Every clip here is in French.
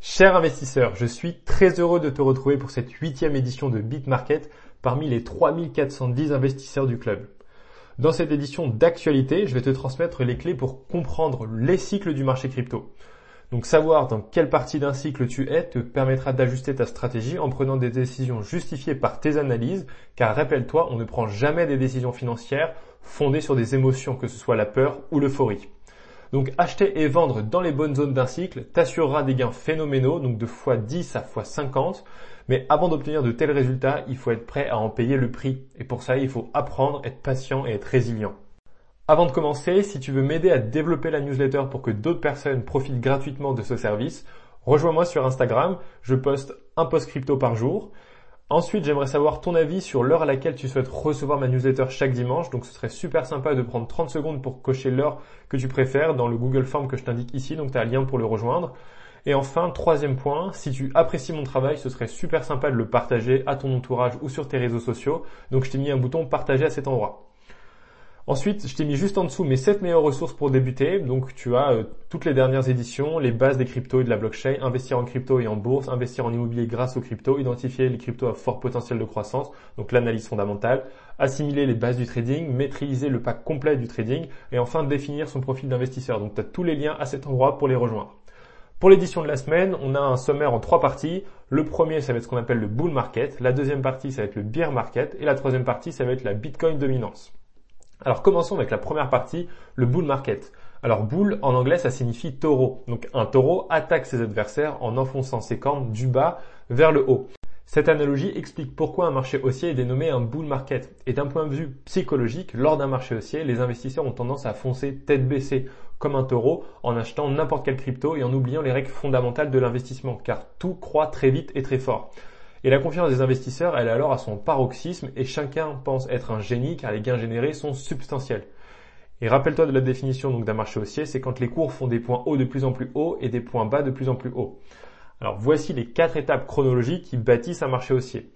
Cher investisseur, je suis très heureux de te retrouver pour cette huitième édition de BitMarket parmi les 3410 investisseurs du club. Dans cette édition d'actualité, je vais te transmettre les clés pour comprendre les cycles du marché crypto. Donc savoir dans quelle partie d'un cycle tu es te permettra d'ajuster ta stratégie en prenant des décisions justifiées par tes analyses, car rappelle-toi, on ne prend jamais des décisions financières fondées sur des émotions, que ce soit la peur ou l'euphorie. Donc acheter et vendre dans les bonnes zones d'un cycle t'assurera des gains phénoménaux, donc de x10 à x50. Mais avant d'obtenir de tels résultats, il faut être prêt à en payer le prix. Et pour ça, il faut apprendre, être patient et être résilient. Avant de commencer, si tu veux m'aider à développer la newsletter pour que d'autres personnes profitent gratuitement de ce service, rejoins-moi sur Instagram. Je poste un post crypto par jour. Ensuite, j'aimerais savoir ton avis sur l'heure à laquelle tu souhaites recevoir ma newsletter chaque dimanche. Donc ce serait super sympa de prendre 30 secondes pour cocher l'heure que tu préfères dans le Google Form que je t'indique ici. Donc tu as un lien pour le rejoindre. Et enfin, troisième point, si tu apprécies mon travail, ce serait super sympa de le partager à ton entourage ou sur tes réseaux sociaux. Donc je t'ai mis un bouton partager à cet endroit. Ensuite, je t'ai mis juste en dessous mes 7 meilleures ressources pour débuter. Donc tu as euh, toutes les dernières éditions, les bases des cryptos et de la blockchain, investir en crypto et en bourse, investir en immobilier grâce aux cryptos, identifier les cryptos à fort potentiel de croissance, donc l'analyse fondamentale, assimiler les bases du trading, maîtriser le pack complet du trading et enfin définir son profil d'investisseur. Donc tu as tous les liens à cet endroit pour les rejoindre. Pour l'édition de la semaine, on a un sommaire en trois parties. Le premier, ça va être ce qu'on appelle le bull market. La deuxième partie, ça va être le bear market. Et la troisième partie, ça va être la Bitcoin dominance. Alors commençons avec la première partie, le bull market. Alors bull en anglais ça signifie taureau. Donc un taureau attaque ses adversaires en enfonçant ses cornes du bas vers le haut. Cette analogie explique pourquoi un marché haussier est dénommé un bull market. Et d'un point de vue psychologique, lors d'un marché haussier, les investisseurs ont tendance à foncer tête baissée comme un taureau en achetant n'importe quelle crypto et en oubliant les règles fondamentales de l'investissement car tout croît très vite et très fort. Et la confiance des investisseurs, elle est alors à son paroxysme et chacun pense être un génie car les gains générés sont substantiels. Et rappelle-toi de la définition d'un marché haussier, c'est quand les cours font des points hauts de plus en plus hauts et des points bas de plus en plus hauts. Alors voici les quatre étapes chronologiques qui bâtissent un marché haussier.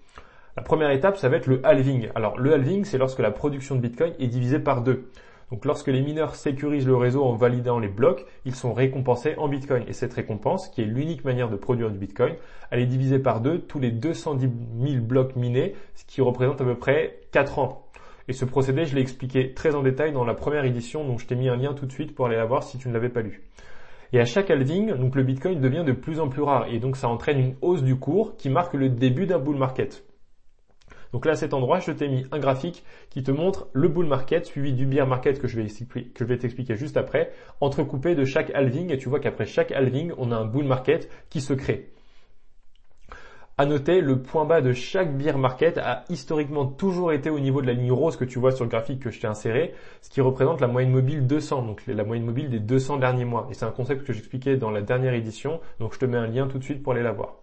La première étape, ça va être le halving. Alors le halving, c'est lorsque la production de Bitcoin est divisée par deux. Donc lorsque les mineurs sécurisent le réseau en validant les blocs, ils sont récompensés en Bitcoin. Et cette récompense, qui est l'unique manière de produire du Bitcoin, elle est divisée par deux tous les 210 000 blocs minés, ce qui représente à peu près 4 ans. Et ce procédé, je l'ai expliqué très en détail dans la première édition, donc je t'ai mis un lien tout de suite pour aller la voir si tu ne l'avais pas lu. Et à chaque halving, donc le Bitcoin devient de plus en plus rare et donc ça entraîne une hausse du cours qui marque le début d'un bull market. Donc là, à cet endroit, je t'ai mis un graphique qui te montre le bull market suivi du bear market que je vais, t'expliquer juste après, entrecoupé de chaque halving. Et tu vois qu'après chaque halving, on a un bull market qui se crée. À noter, le point bas de chaque bear market a historiquement toujours été au niveau de la ligne rose que tu vois sur le graphique que je t'ai inséré, ce qui représente la moyenne mobile 200, donc la moyenne mobile des 200 derniers mois. Et c'est un concept que j'expliquais dans la dernière édition, donc je te mets un lien tout de suite pour aller la voir.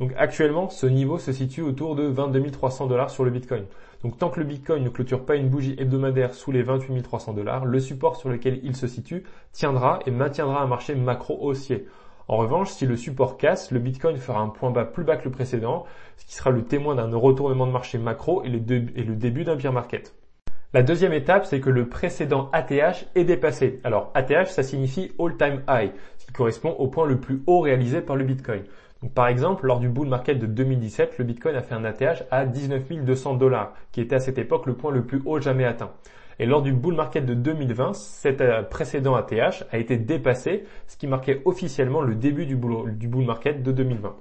Donc actuellement, ce niveau se situe autour de 22 300 dollars sur le Bitcoin. Donc tant que le Bitcoin ne clôture pas une bougie hebdomadaire sous les 28 300 dollars, le support sur lequel il se situe tiendra et maintiendra un marché macro haussier. En revanche, si le support casse, le Bitcoin fera un point bas plus bas que le précédent, ce qui sera le témoin d'un retournement de marché macro et le, début d'un bear market. La deuxième étape, c'est que le précédent ATH est dépassé. Alors ATH, ça signifie all-time high, ce qui correspond au point le plus haut réalisé par le Bitcoin par exemple, lors du bull market de 2017, le Bitcoin a fait un ATH à 19 200 dollars, qui était à cette époque le point le plus haut jamais atteint. Et lors du bull market de 2020, cet euh, précédent ATH a été dépassé, ce qui marquait officiellement le début du bull, du bull market de 2020.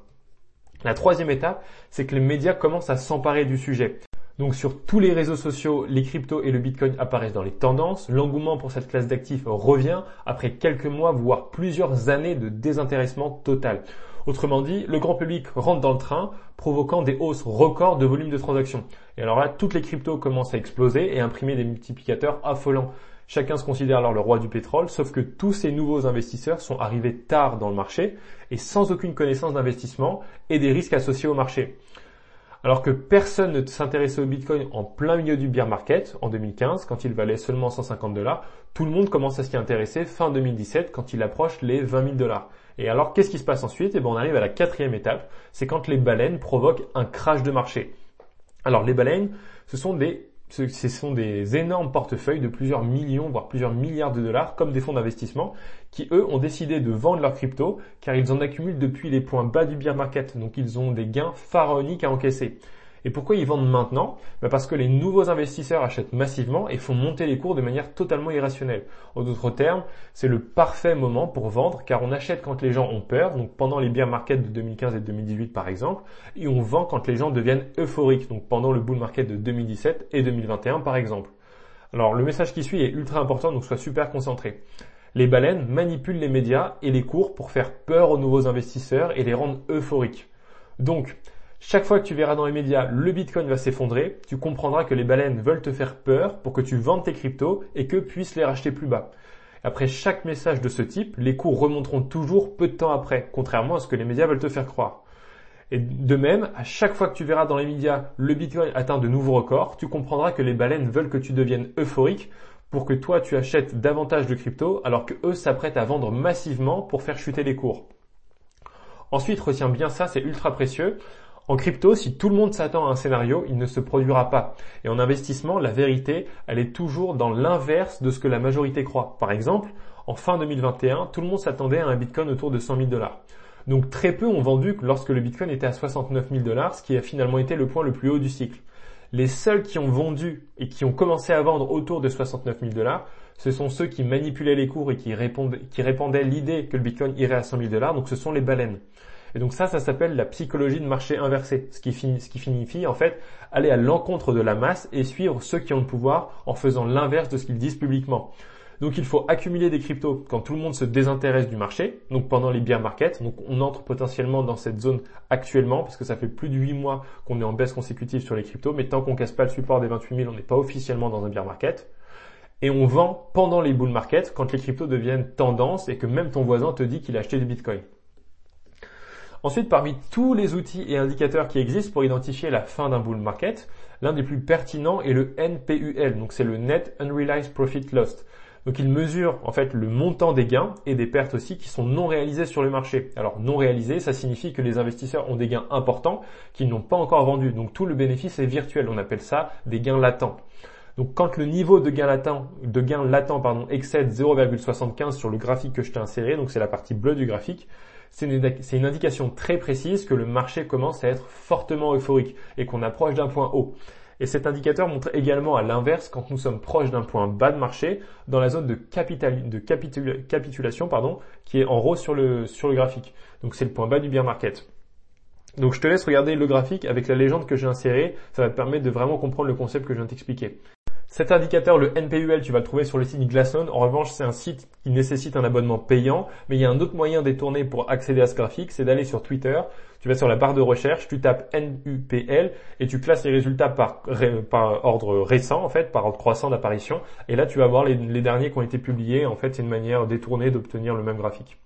La troisième étape, c'est que les médias commencent à s'emparer du sujet. Donc sur tous les réseaux sociaux, les cryptos et le Bitcoin apparaissent dans les tendances. L'engouement pour cette classe d'actifs revient après quelques mois, voire plusieurs années de désintéressement total. Autrement dit, le grand public rentre dans le train, provoquant des hausses records de volume de transactions. Et alors là, toutes les cryptos commencent à exploser et imprimer des multiplicateurs affolants. Chacun se considère alors le roi du pétrole, sauf que tous ces nouveaux investisseurs sont arrivés tard dans le marché et sans aucune connaissance d'investissement et des risques associés au marché. Alors que personne ne s'intéressait au Bitcoin en plein milieu du bear market en 2015, quand il valait seulement 150 dollars, tout le monde commence à s'y intéresser fin 2017 quand il approche les 20 000 dollars. Et alors, qu'est-ce qui se passe ensuite? Et eh bien, on arrive à la quatrième étape, c'est quand les baleines provoquent un crash de marché. Alors, les baleines, ce sont des ce sont des énormes portefeuilles de plusieurs millions, voire plusieurs milliards de dollars, comme des fonds d'investissement, qui eux ont décidé de vendre leurs cryptos, car ils en accumulent depuis les points bas du bear market, donc ils ont des gains pharaoniques à encaisser. Et pourquoi ils vendent maintenant? Bah, Parce que les nouveaux investisseurs achètent massivement et font monter les cours de manière totalement irrationnelle. En d'autres termes, c'est le parfait moment pour vendre car on achète quand les gens ont peur, donc pendant les bear markets de 2015 et 2018 par exemple, et on vend quand les gens deviennent euphoriques, donc pendant le bull market de 2017 et 2021 par exemple. Alors le message qui suit est ultra important, donc sois super concentré. Les baleines manipulent les médias et les cours pour faire peur aux nouveaux investisseurs et les rendre euphoriques. Donc, chaque fois que tu verras dans les médias le Bitcoin va s'effondrer, tu comprendras que les baleines veulent te faire peur pour que tu vendes tes cryptos et que puissent les racheter plus bas. Après chaque message de ce type, les cours remonteront toujours peu de temps après, contrairement à ce que les médias veulent te faire croire. Et de même, à chaque fois que tu verras dans les médias le Bitcoin atteint de nouveaux records, tu comprendras que les baleines veulent que tu deviennes euphorique pour que toi tu achètes davantage de cryptos alors que eux s'apprêtent à vendre massivement pour faire chuter les cours. Ensuite, retiens bien ça, c'est ultra précieux. En crypto, si tout le monde s'attend à un scénario, il ne se produira pas. Et en investissement, la vérité, elle est toujours dans l'inverse de ce que la majorité croit. Par exemple, en fin 2021, tout le monde s'attendait à un Bitcoin autour de 100 000 dollars. Donc très peu ont vendu lorsque le Bitcoin était à 69 000 dollars, ce qui a finalement été le point le plus haut du cycle. Les seuls qui ont vendu et qui ont commencé à vendre autour de 69 000 dollars, ce sont ceux qui manipulaient les cours et qui, répandaient l'idée que le Bitcoin irait à 100 000 dollars, donc ce sont les baleines. Et donc ça, ça s'appelle la psychologie de marché inversé, ce qui, signifie en fait aller à l'encontre de la masse et suivre ceux qui ont le pouvoir en faisant l'inverse de ce qu'ils disent publiquement. Donc il faut accumuler des cryptos quand tout le monde se désintéresse du marché, donc pendant les bear markets. Donc on entre potentiellement dans cette zone actuellement parce que ça fait plus de 8 mois qu'on est en baisse consécutive sur les cryptos, mais tant qu'on casse pas le support des 28 000, on n'est pas officiellement dans un bear market. Et on vend pendant les bull markets quand les cryptos deviennent tendance et que même ton voisin te dit qu'il a acheté du bitcoin. Ensuite, parmi tous les outils et indicateurs qui existent pour identifier la fin d'un bull market, l'un des plus pertinents est le NPUL, donc c'est le Net Unrealized Profit Lost. Donc il mesure en fait le montant des gains et des pertes aussi qui sont non réalisés sur le marché. Alors non réalisés, ça signifie que les investisseurs ont des gains importants qu'ils n'ont pas encore vendus. Donc tout le bénéfice est virtuel. On appelle ça des gains latents. Donc quand le niveau de gain latent, de gain latent pardon, excède 0,75 sur le graphique que je t'ai inséré, donc c'est la partie bleue du graphique, c'est une, indication très précise que le marché commence à être fortement euphorique et qu'on approche d'un point haut. Et cet indicateur montre également à l'inverse quand nous sommes proches d'un point bas de marché dans la zone de, capitulation pardon, qui est en rose sur le, graphique. Donc c'est le point bas du bear market. Donc je te laisse regarder le graphique avec la légende que j'ai insérée, ça va te permettre de vraiment comprendre le concept que je viens de t'expliquer. Cet indicateur, le NPUL, tu vas le trouver sur le site Glassnode. En revanche, c'est un site qui nécessite un abonnement payant, mais il y a un autre moyen détourné pour accéder à ce graphique, c'est d'aller sur Twitter. Tu vas sur la barre de recherche, tu tapes NUPL et tu classes les résultats par, ordre récent, en fait, par ordre croissant d'apparition. Et là, tu vas voir les, les derniers qui ont été publiés. En fait, c'est une manière détournée d'obtenir le même graphique.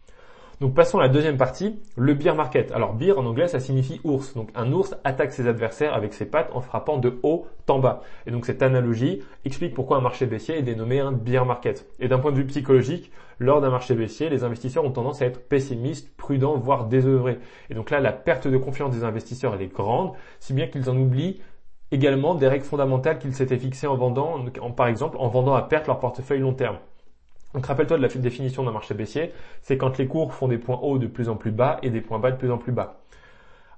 Donc passons à la deuxième partie, le bear market. Alors bear en anglais ça signifie ours. Donc un ours attaque ses adversaires avec ses pattes en frappant de haut en bas. Et donc cette analogie explique pourquoi un marché baissier est dénommé un bear market. Et d'un point de vue psychologique, lors d'un marché baissier, les investisseurs ont tendance à être pessimistes, prudents, voire désœuvrés. Et donc là, la perte de confiance des investisseurs elle est grande, si bien qu'ils en oublient également des règles fondamentales qu'ils s'étaient fixées en vendant, par exemple en vendant à perte leur portefeuille long terme. Donc rappelle-toi de la définition d'un marché baissier, c'est quand les cours font des points hauts de plus en plus bas et des points bas de plus en plus bas.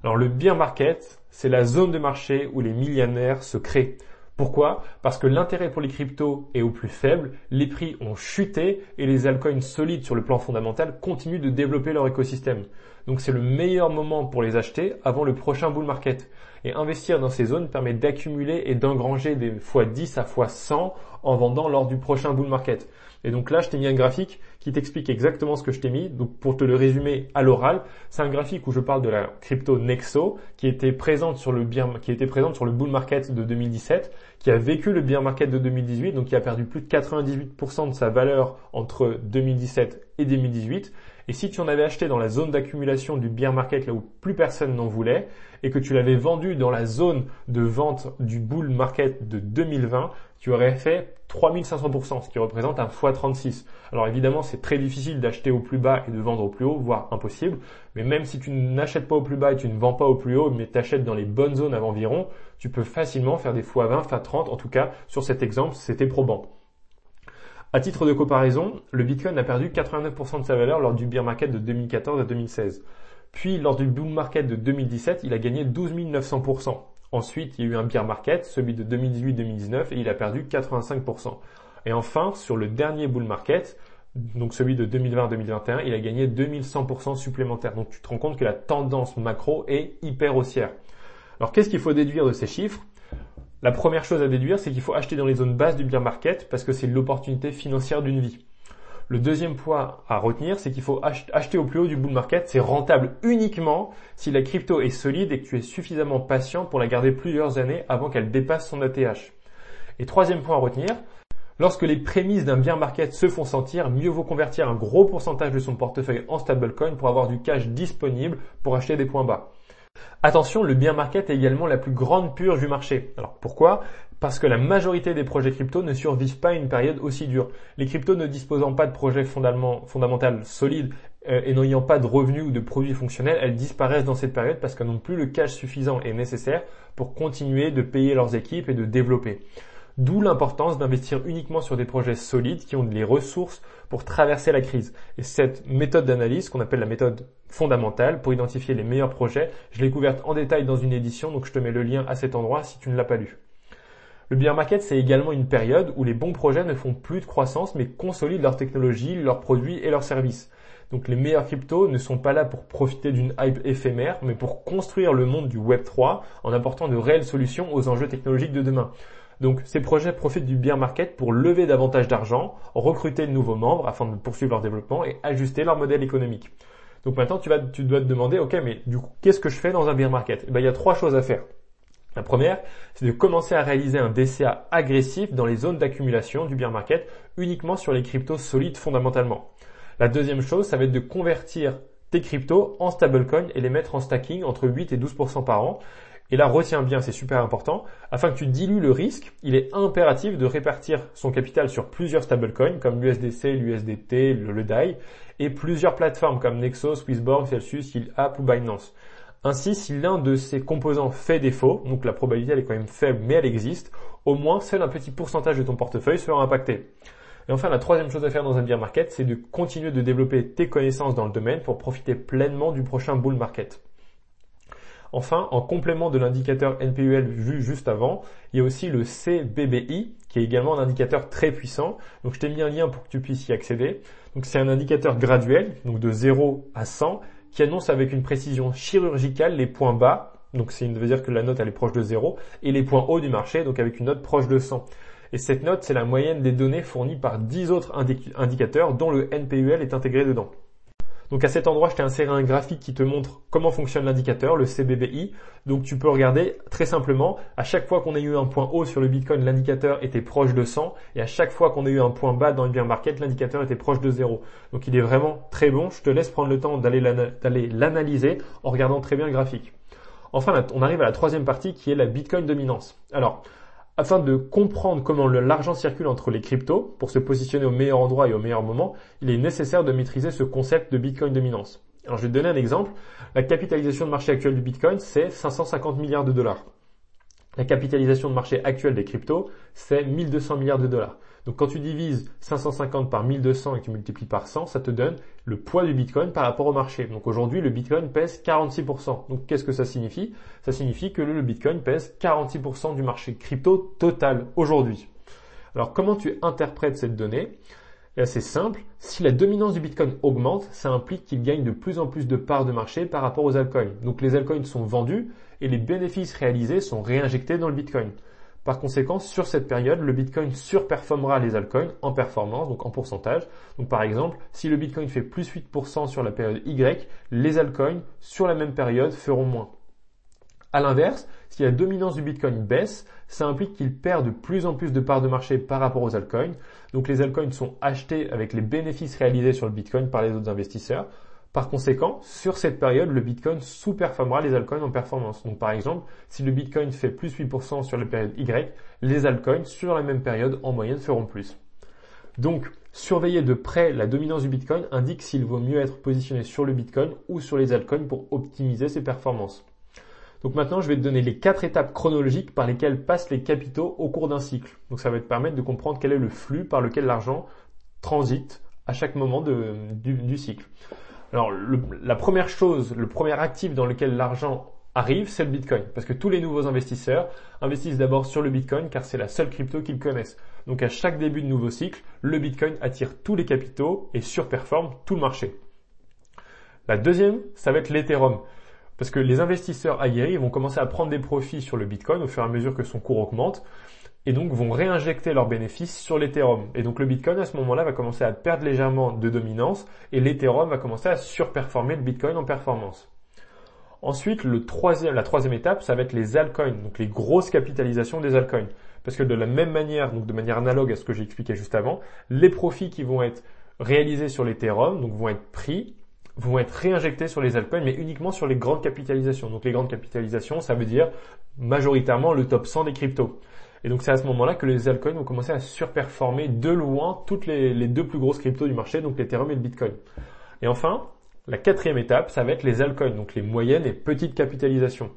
Alors le bear market, c'est la zone de marché où les millionnaires se créent. Pourquoi? Parce que l'intérêt pour les cryptos est au plus faible, les prix ont chuté et les altcoins solides sur le plan fondamental continuent de développer leur écosystème. Donc c'est le meilleur moment pour les acheter avant le prochain bull market. Et investir dans ces zones permet d'accumuler et d'engranger des fois 10 à fois 100 en vendant lors du prochain bull market. Et donc là, je t'ai mis un graphique qui t'explique exactement ce que je t'ai mis. Donc pour te le résumer à l'oral, c'est un graphique où je parle de la crypto Nexo qui était présente sur le qui était présente sur le bull market de 2017, qui a vécu le bear market de 2018, donc qui a perdu plus de 98% de sa valeur entre 2017 et 2018 Et si tu en avais acheté dans la zone d'accumulation du bear market là où plus personne n'en voulait et que tu l'avais vendu dans la zone de vente du bull market de 2020, tu aurais fait 3500%, ce qui représente un x36. Alors évidemment, c'est très difficile d'acheter au plus bas et de vendre au plus haut, voire impossible. Mais même si tu n'achètes pas au plus bas et tu ne vends pas au plus haut, mais tu achètes dans les bonnes zones à environ, tu peux facilement faire des x20, x30. En tout cas, sur cet exemple, c'était probant. À titre de comparaison, le Bitcoin a perdu 89% de sa valeur lors du bear market de 2014 à 2016. Puis lors du bull market de 2017, il a gagné 12 900%. Ensuite, il y a eu un bear market, celui de 2018-2019, et il a perdu 85%. Et enfin, sur le dernier bull market, donc celui de 2020-2021, il a gagné 2100% supplémentaire. Donc tu te rends compte que la tendance macro est hyper haussière. Alors qu'est-ce qu'il faut déduire de ces chiffres? La première chose à déduire, c'est qu'il faut acheter dans les zones basses du bear market parce que c'est l'opportunité financière d'une vie. Le deuxième point à retenir, c'est qu'il faut acheter au plus haut du bull market. C'est rentable uniquement si la crypto est solide et que tu es suffisamment patient pour la garder plusieurs années avant qu'elle dépasse son ATH. Et troisième point à retenir, lorsque les prémices d'un bear market se font sentir, mieux vaut convertir un gros pourcentage de son portefeuille en stablecoin pour avoir du cash disponible pour acheter des points bas. Attention, le bear market est également la plus grande purge du marché. Alors pourquoi? Parce que la majorité des projets crypto ne survivent pas à une période aussi dure. Les cryptos ne disposant pas de projets fondamentaux solides euh, et n'ayant pas de revenus ou de produits fonctionnels, elles disparaissent dans cette période parce qu'elles n'ont plus le cash suffisant et nécessaire pour continuer de payer leurs équipes et de développer. D'où l'importance d'investir uniquement sur des projets solides qui ont les ressources pour traverser la crise. Et cette méthode d'analyse, qu'on appelle la méthode fondamentale, pour identifier les meilleurs projets, je l'ai couverte en détail dans une édition, donc je te mets le lien à cet endroit si tu ne l'as pas lu. Le bear market, c'est également une période où les bons projets ne font plus de croissance, mais consolident leur technologie, leurs produits et leurs services. Donc les meilleurs cryptos ne sont pas là pour profiter d'une hype éphémère, mais pour construire le monde du Web 3 en apportant de réelles solutions aux enjeux technologiques de demain. Donc ces projets profitent du bear market pour lever davantage d'argent, recruter de nouveaux membres afin de poursuivre leur développement et ajuster leur modèle économique. Donc maintenant tu, vas, dois te demander, ok, mais du coup, qu'est-ce que je fais dans un bear market? Eh ben, Il y a trois choses à faire. La première, c'est de commencer à réaliser un DCA agressif dans les zones d'accumulation du bear market uniquement sur les cryptos solides fondamentalement. La deuxième chose, ça va être de convertir tes cryptos en stablecoin et les mettre en stacking entre 8 et 12% par an. Et là, retiens bien, c'est super important, afin que tu dilues le risque, il est impératif de répartir son capital sur plusieurs stablecoins comme l'USDC, l'USDT, le, DAI, et plusieurs plateformes comme Nexo, Swissborg, Celsius, App ou Binance. Ainsi, si l'un de ces composants fait défaut, donc la probabilité elle est quand même faible mais elle existe, au moins seul un petit pourcentage de ton portefeuille sera impacté. Et enfin, la troisième chose à faire dans un bear market, c'est de continuer de développer tes connaissances dans le domaine pour profiter pleinement du prochain bull market. Enfin, en complément de l'indicateur NPUL vu juste avant, il y a aussi le CBBI, qui est également un indicateur très puissant. Donc je t'ai mis un lien pour que tu puisses y accéder. Donc c'est un indicateur graduel, donc de 0 à 100, qui annonce avec une précision chirurgicale les points bas, donc c'est veut dire que la note elle est proche de 0, et les points hauts du marché, donc avec une note proche de 100. Et cette note, c'est la moyenne des données fournies par 10 autres indicateurs dont le NPUL est intégré dedans. Donc à cet endroit, je t'ai inséré un graphique qui te montre comment fonctionne l'indicateur, le CBBI. Donc tu peux regarder très simplement, à chaque fois qu'on a eu un point haut sur le Bitcoin, l'indicateur était proche de 100 et à chaque fois qu'on a eu un point bas dans le bear market, l'indicateur était proche de 0. Donc il est vraiment très bon. Je te laisse prendre le temps d'aller l'analyser en regardant très bien le graphique. Enfin, on arrive à la troisième partie qui est la Bitcoin dominance. Alors, afin de comprendre comment l'argent circule entre les cryptos, pour se positionner au meilleur endroit et au meilleur moment, il est nécessaire de maîtriser ce concept de Bitcoin dominance. Alors je vais te donner un exemple. La capitalisation de marché actuelle du Bitcoin, c'est 550 milliards de dollars. La capitalisation de marché actuelle des cryptos, c'est 1200 milliards de dollars. Donc quand tu divises 550 par 1200 et que tu multiplies par 100, ça te donne le poids du Bitcoin par rapport au marché. Donc aujourd'hui, le Bitcoin pèse 46%. Donc qu'est-ce que ça signifie? Ça signifie que le Bitcoin pèse 46% du marché crypto total aujourd'hui. Alors comment tu interprètes cette donnée? C'est simple, si la dominance du Bitcoin augmente, ça implique qu'il gagne de plus en plus de parts de marché par rapport aux altcoins. Donc les altcoins sont vendus et les bénéfices réalisés sont réinjectés dans le Bitcoin. Par conséquent, sur cette période, le Bitcoin surperformera les altcoins en performance, donc en pourcentage. Donc par exemple, si le Bitcoin fait plus 8% sur la période Y, les altcoins sur la même période feront moins. À l'inverse, si la dominance du Bitcoin baisse, ça implique qu'il perd de plus en plus de parts de marché par rapport aux altcoins. Donc les altcoins sont achetés avec les bénéfices réalisés sur le Bitcoin par les autres investisseurs. Par conséquent, sur cette période, le Bitcoin sous-performera les altcoins en performance. Donc par exemple, si le Bitcoin fait plus 8% sur la période Y, les altcoins sur la même période en moyenne feront plus. Donc, surveiller de près la dominance du Bitcoin indique s'il vaut mieux être positionné sur le Bitcoin ou sur les altcoins pour optimiser ses performances. Donc maintenant, je vais te donner les quatre étapes chronologiques par lesquelles passent les capitaux au cours d'un cycle. Donc ça va te permettre de comprendre quel est le flux par lequel l'argent transite à chaque moment du, cycle. Alors la première chose, le premier actif dans lequel l'argent arrive, c'est le Bitcoin. Parce que tous les nouveaux investisseurs investissent d'abord sur le Bitcoin car c'est la seule crypto qu'ils connaissent. Donc à chaque début de nouveau cycle, le Bitcoin attire tous les capitaux et surperforme tout le marché. La deuxième, ça va être l'Ethereum. Parce que les investisseurs aguerris vont commencer à prendre des profits sur le Bitcoin au fur et à mesure que son cours augmente et donc vont réinjecter leurs bénéfices sur l'Ethereum. Et donc le Bitcoin à ce moment-là va commencer à perdre légèrement de dominance et l'Ethereum va commencer à surperformer le Bitcoin en performance. Ensuite, la troisième étape, ça va être les altcoins, donc les grosses capitalisations des altcoins. Parce que de la même manière, donc de manière analogue à ce que j'ai expliqué juste avant, les profits qui vont être réalisés sur l'Ethereum, donc vont être pris vont être réinjectés sur les altcoins, mais uniquement sur les grandes capitalisations. Donc les grandes capitalisations, ça veut dire majoritairement le top 100 des cryptos. Et donc c'est à ce moment-là que les altcoins vont commencer à surperformer de loin toutes les, deux plus grosses cryptos du marché, donc l'Ethereum et le Bitcoin. Et enfin, la quatrième étape, ça va être les altcoins, donc les moyennes et petites capitalisations.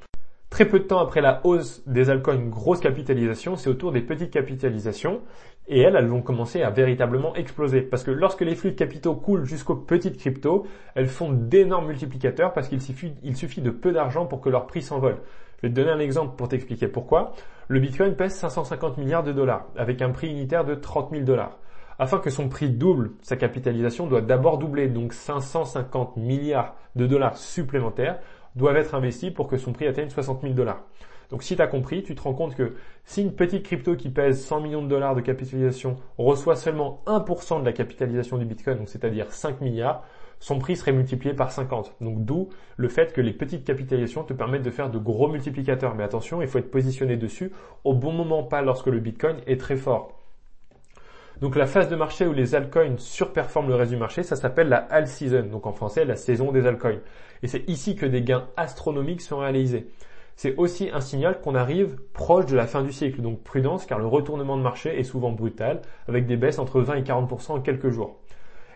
Très peu de temps après la hausse des altcoins grosse capitalisation, c'est autour des petites capitalisations et elles, elles vont commencer à véritablement exploser. Parce que lorsque les flux de capitaux coulent jusqu'aux petites cryptos, elles font d'énormes multiplicateurs parce qu'il suffit, suffit de peu d'argent pour que leur prix s'envole. Je vais te donner un exemple pour t'expliquer pourquoi. Le Bitcoin pèse 550 milliards de dollars avec un prix unitaire de 30 000 dollars. Afin que son prix double, sa capitalisation doit d'abord doubler, donc 550 milliards de dollars supplémentaires doivent être investis pour que son prix atteigne 60 000 dollars. Donc si tu as compris, tu te rends compte que si une petite crypto qui pèse 100 millions de dollars de capitalisation reçoit seulement 1% de la capitalisation du Bitcoin, donc c'est-à-dire 5 milliards, son prix serait multiplié par 50. Donc d'où le fait que les petites capitalisations te permettent de faire de gros multiplicateurs. Mais attention, il faut être positionné dessus au bon moment, pas lorsque le Bitcoin est très fort. Donc la phase de marché où les altcoins surperforment le reste du marché, ça s'appelle la alt season, donc en français la saison des altcoins. Et c'est ici que des gains astronomiques sont réalisés. C'est aussi un signal qu'on arrive proche de la fin du cycle, donc prudence car le retournement de marché est souvent brutal, avec des baisses entre 20 et 40% en quelques jours.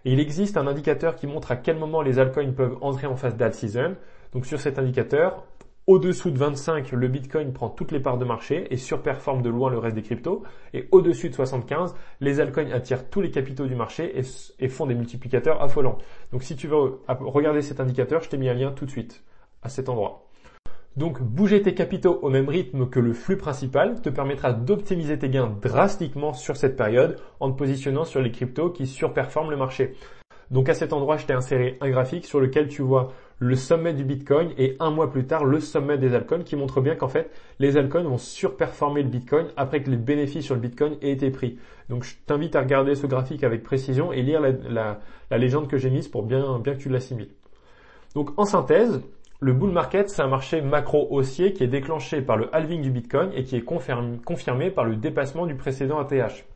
Et il existe un indicateur qui montre à quel moment les altcoins peuvent entrer en phase d'alt season. Donc sur cet indicateur, au-dessous de 25, le Bitcoin prend toutes les parts de marché et surperforme de loin le reste des cryptos. Et au-dessus de 75, les altcoins attirent tous les capitaux du marché et, font des multiplicateurs affolants. Donc si tu veux regarder cet indicateur, je t'ai mis un lien tout de suite à cet endroit. Donc bouger tes capitaux au même rythme que le flux principal te permettra d'optimiser tes gains drastiquement sur cette période en te positionnant sur les cryptos qui surperforment le marché. Donc à cet endroit, je t'ai inséré un graphique sur lequel tu vois le sommet du Bitcoin et un mois plus tard le sommet des altcoins qui montre bien qu'en fait les altcoins vont surperformer le Bitcoin après que les bénéfices sur le Bitcoin aient été pris. Donc je t'invite à regarder ce graphique avec précision et lire la, légende que j'ai mise pour bien, bien que tu l'assimiles. Donc en synthèse, le bull market c'est un marché macro haussier qui est déclenché par le halving du Bitcoin et qui est confirmé par le dépassement du précédent ATH.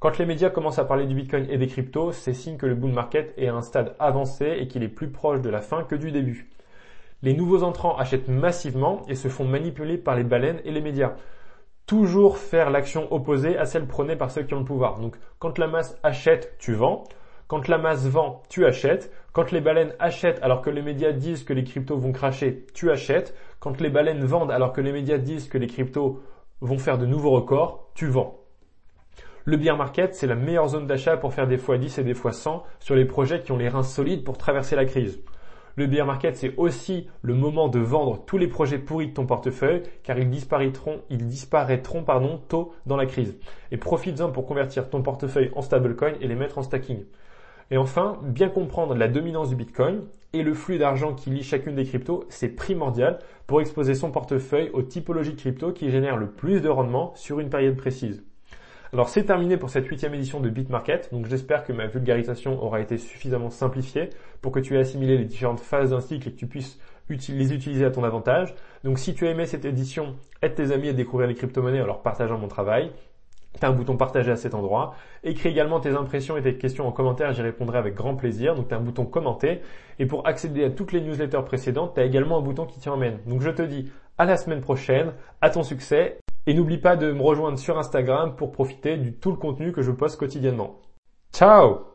Quand les médias commencent à parler du Bitcoin et des cryptos, c'est signe que le bull market est à un stade avancé et qu'il est plus proche de la fin que du début. Les nouveaux entrants achètent massivement et se font manipuler par les baleines et les médias. Toujours faire l'action opposée à celle prônée par ceux qui ont le pouvoir. Donc quand la masse achète, tu vends. Quand la masse vend, tu achètes. Quand les baleines achètent alors que les médias disent que les cryptos vont cracher, tu achètes. Quand les baleines vendent alors que les médias disent que les cryptos vont faire de nouveaux records, tu vends. Le bear market, c'est la meilleure zone d'achat pour faire des fois 10 et des fois 100 sur les projets qui ont les reins solides pour traverser la crise. Le bear market, c'est aussi le moment de vendre tous les projets pourris de ton portefeuille car ils disparaîtront, ils disparaîtront pardon, tôt dans la crise. Et profites-en pour convertir ton portefeuille en stablecoin et les mettre en stacking. Et enfin, bien comprendre la dominance du Bitcoin et le flux d'argent qui lie chacune des cryptos, c'est primordial pour exposer son portefeuille aux typologies de cryptos qui génèrent le plus de rendement sur une période précise. Alors c'est terminé pour cette huitième édition de BitMarket, donc j'espère que ma vulgarisation aura été suffisamment simplifiée pour que tu aies assimilé les différentes phases d'un cycle et que tu puisses les utiliser à ton avantage. Donc si tu as aimé cette édition, aide tes amis à découvrir les crypto-monnaies en leur partageant mon travail. Tu as un bouton partager à cet endroit. Écris également tes impressions et tes questions en commentaire, j'y répondrai avec grand plaisir. Donc tu as un bouton commenter. Et pour accéder à toutes les newsletters précédentes, tu as également un bouton qui t'y emmène. Donc je te dis à la semaine prochaine, à ton succès. Et n'oublie pas de me rejoindre sur Instagram pour profiter de tout le contenu que je poste quotidiennement. Ciao